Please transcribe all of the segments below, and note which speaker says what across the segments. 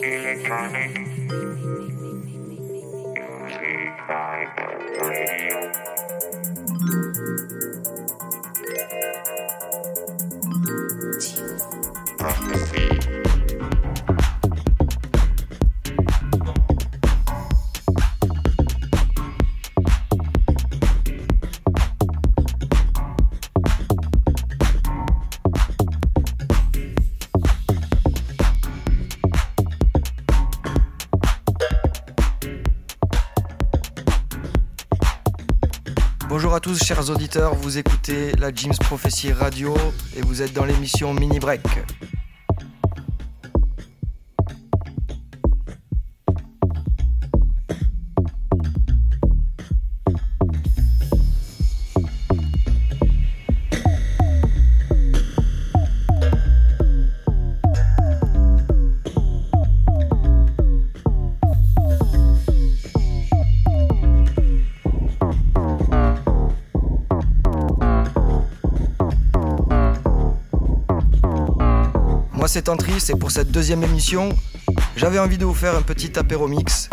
Speaker 1: Electronic. on by. À tous chers auditeurs, vous écoutez la James Prophecy Radio et vous êtes dans l'émission Mini Break. Moi c'est et pour cette deuxième émission, j'avais envie de vous faire un petit apéro mix.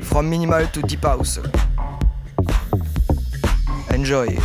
Speaker 1: From minimal to deep house. Enjoy.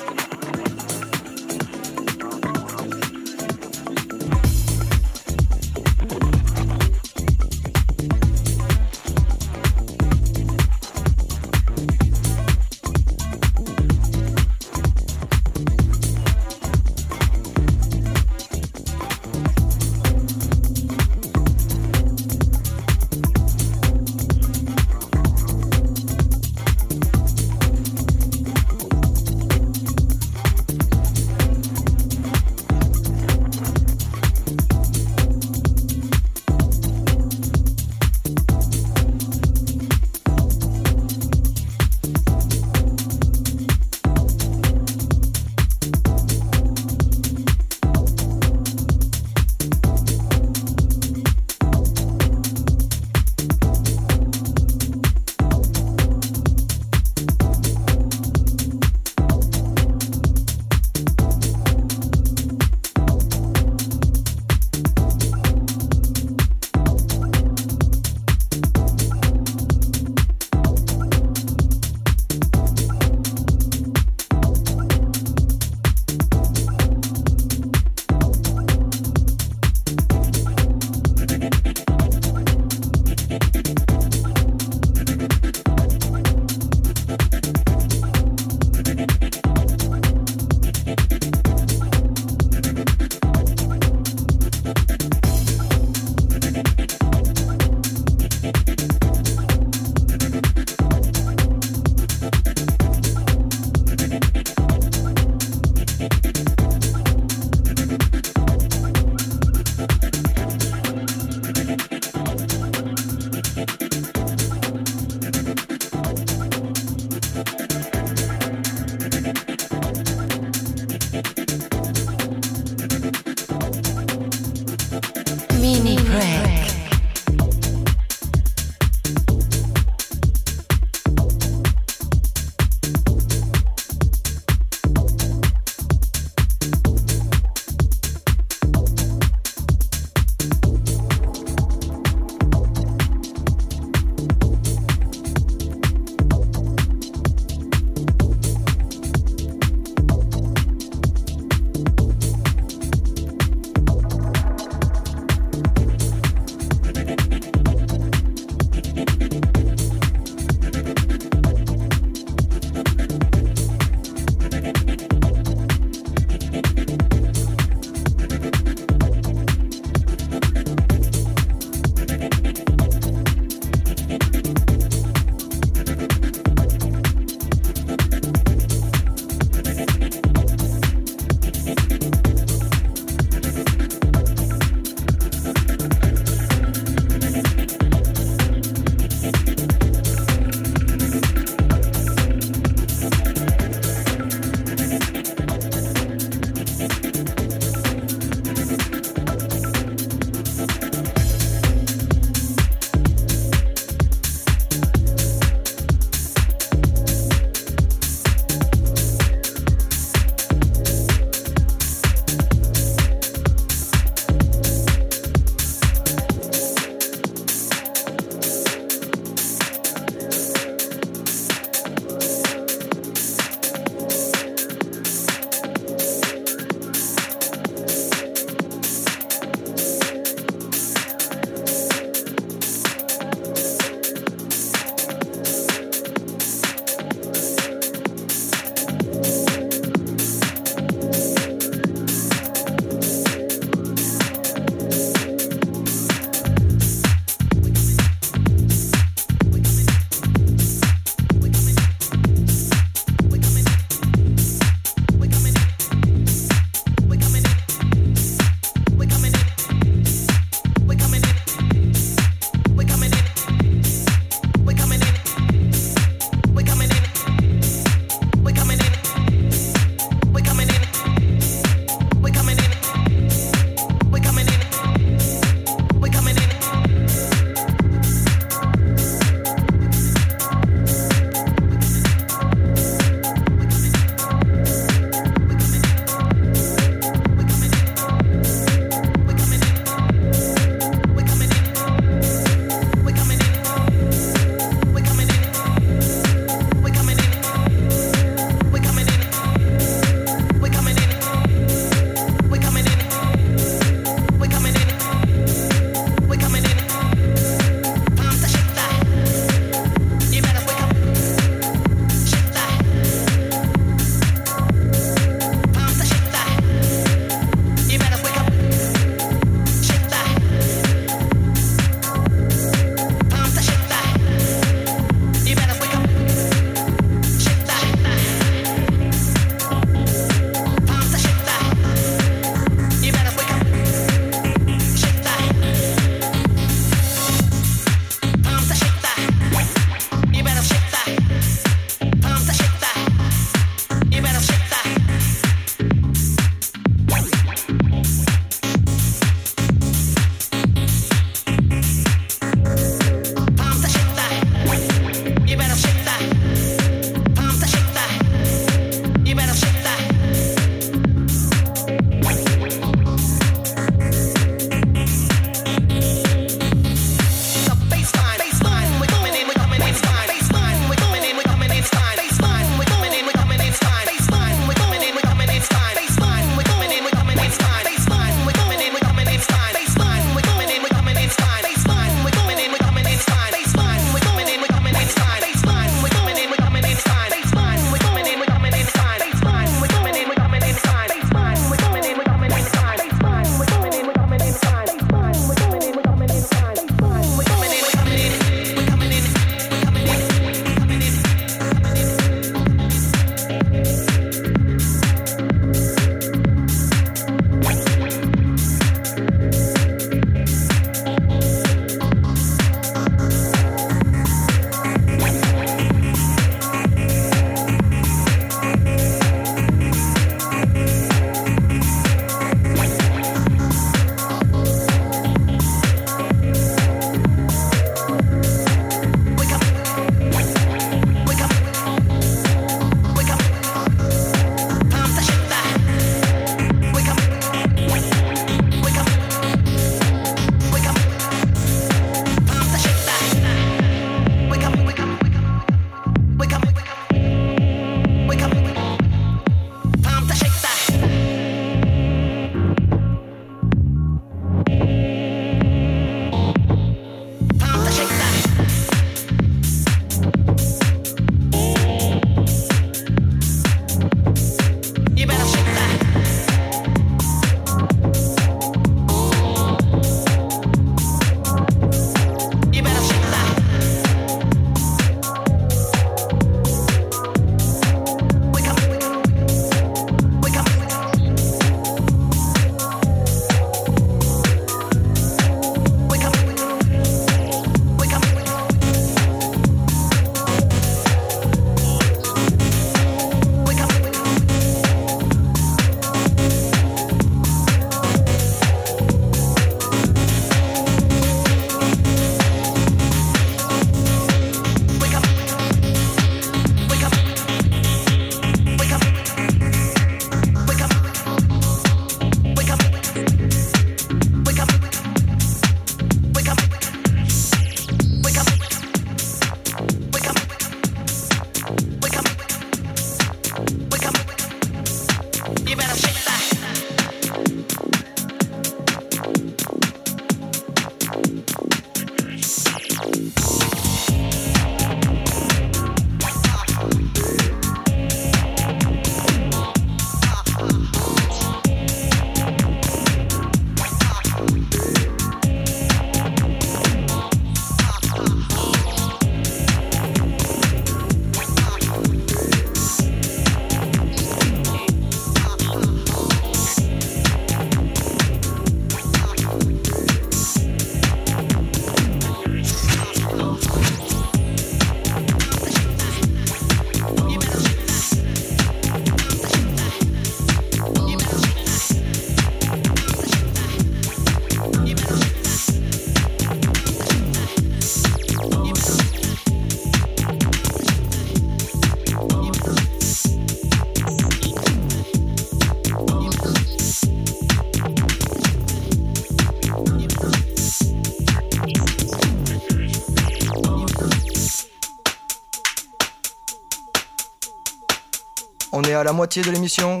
Speaker 1: À la moitié de l'émission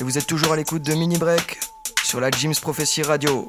Speaker 1: et vous êtes toujours à l'écoute de Mini Break sur la Jim's Prophecy Radio.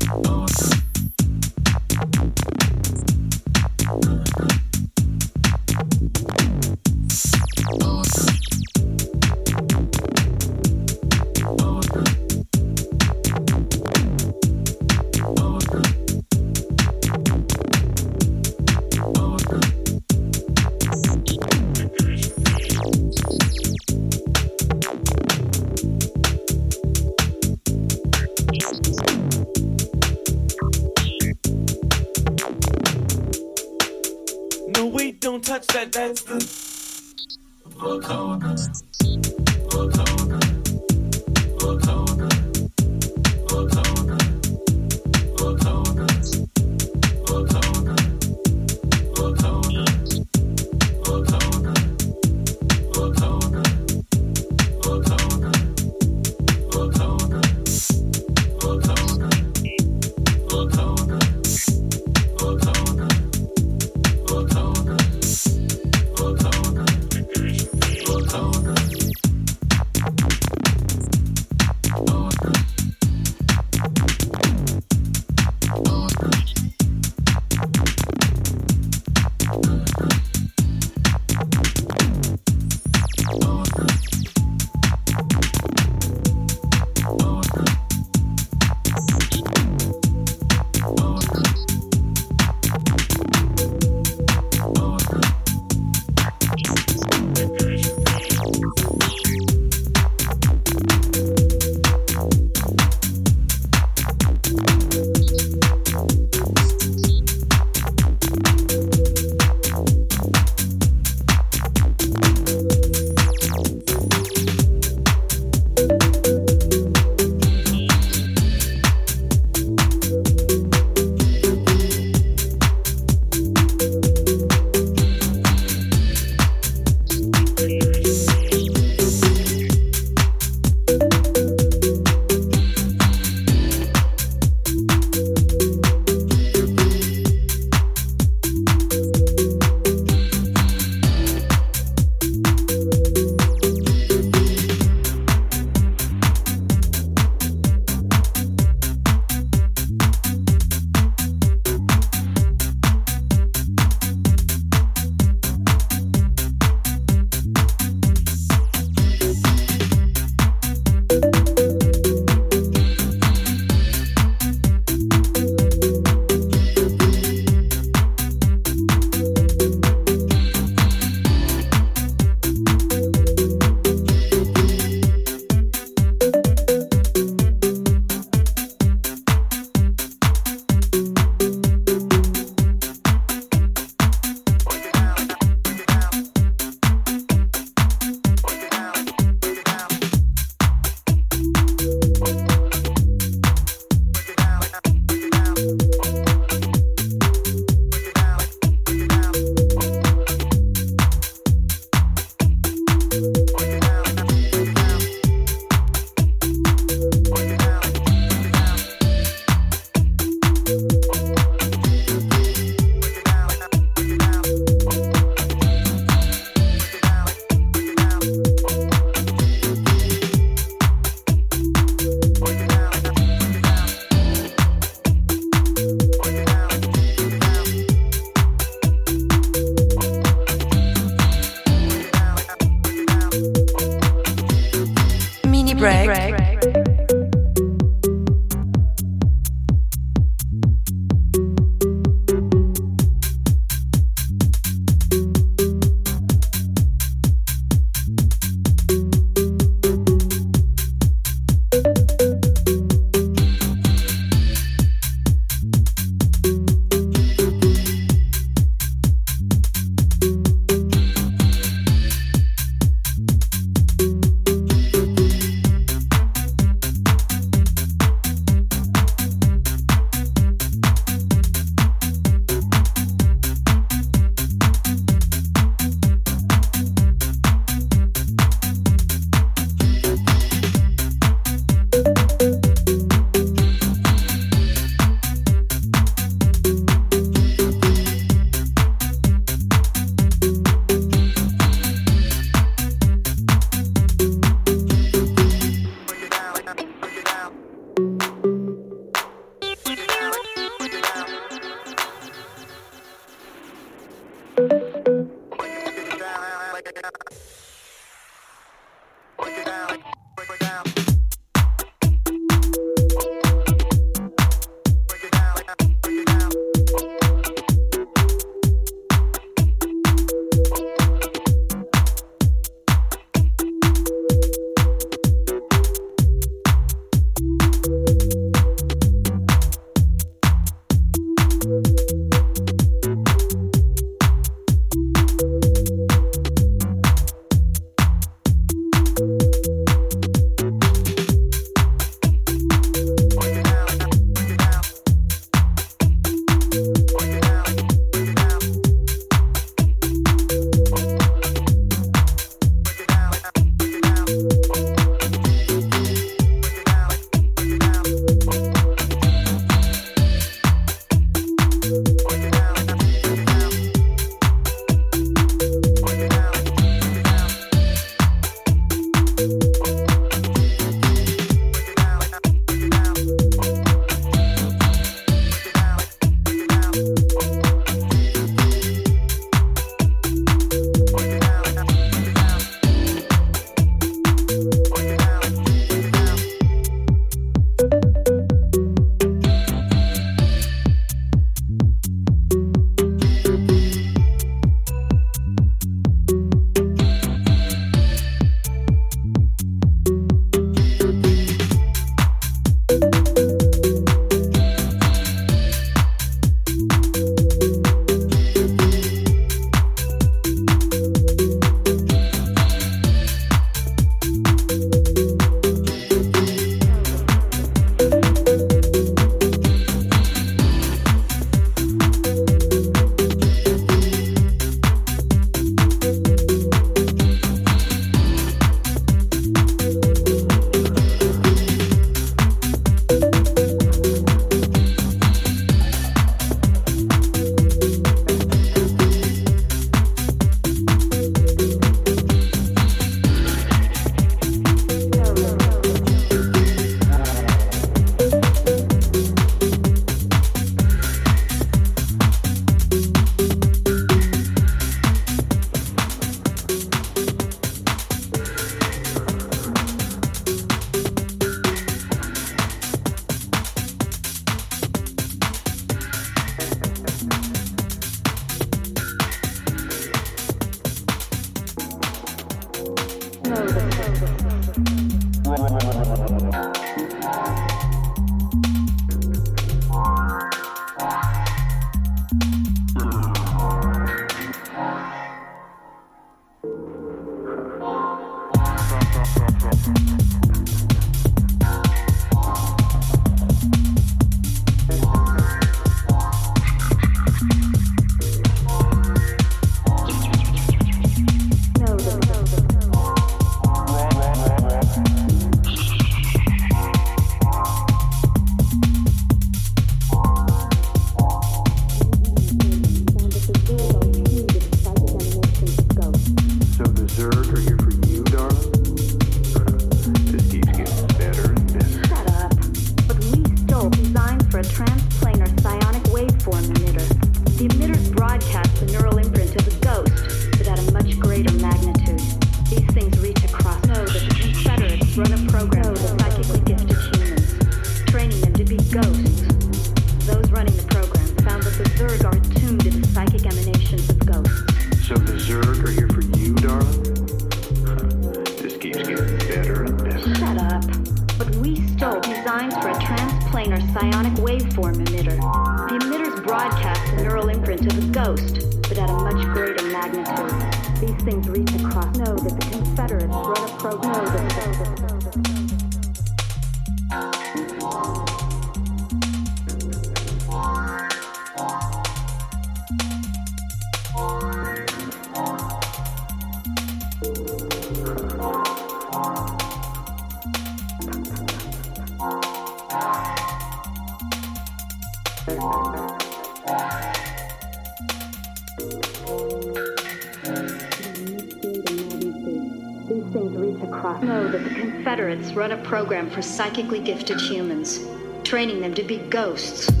Speaker 2: For psychically gifted humans, training them to be ghosts.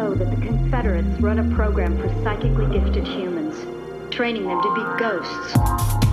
Speaker 3: know
Speaker 4: that the
Speaker 5: Confederates run
Speaker 3: a program for psychically gifted humans, training them to be ghosts.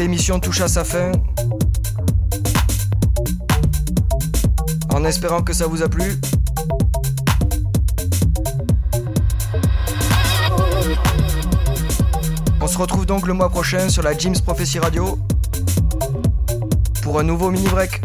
Speaker 3: L'émission touche à sa fin. En espérant que ça vous a plu. On se retrouve donc le mois prochain sur la Jim's Prophecy Radio pour un nouveau mini break.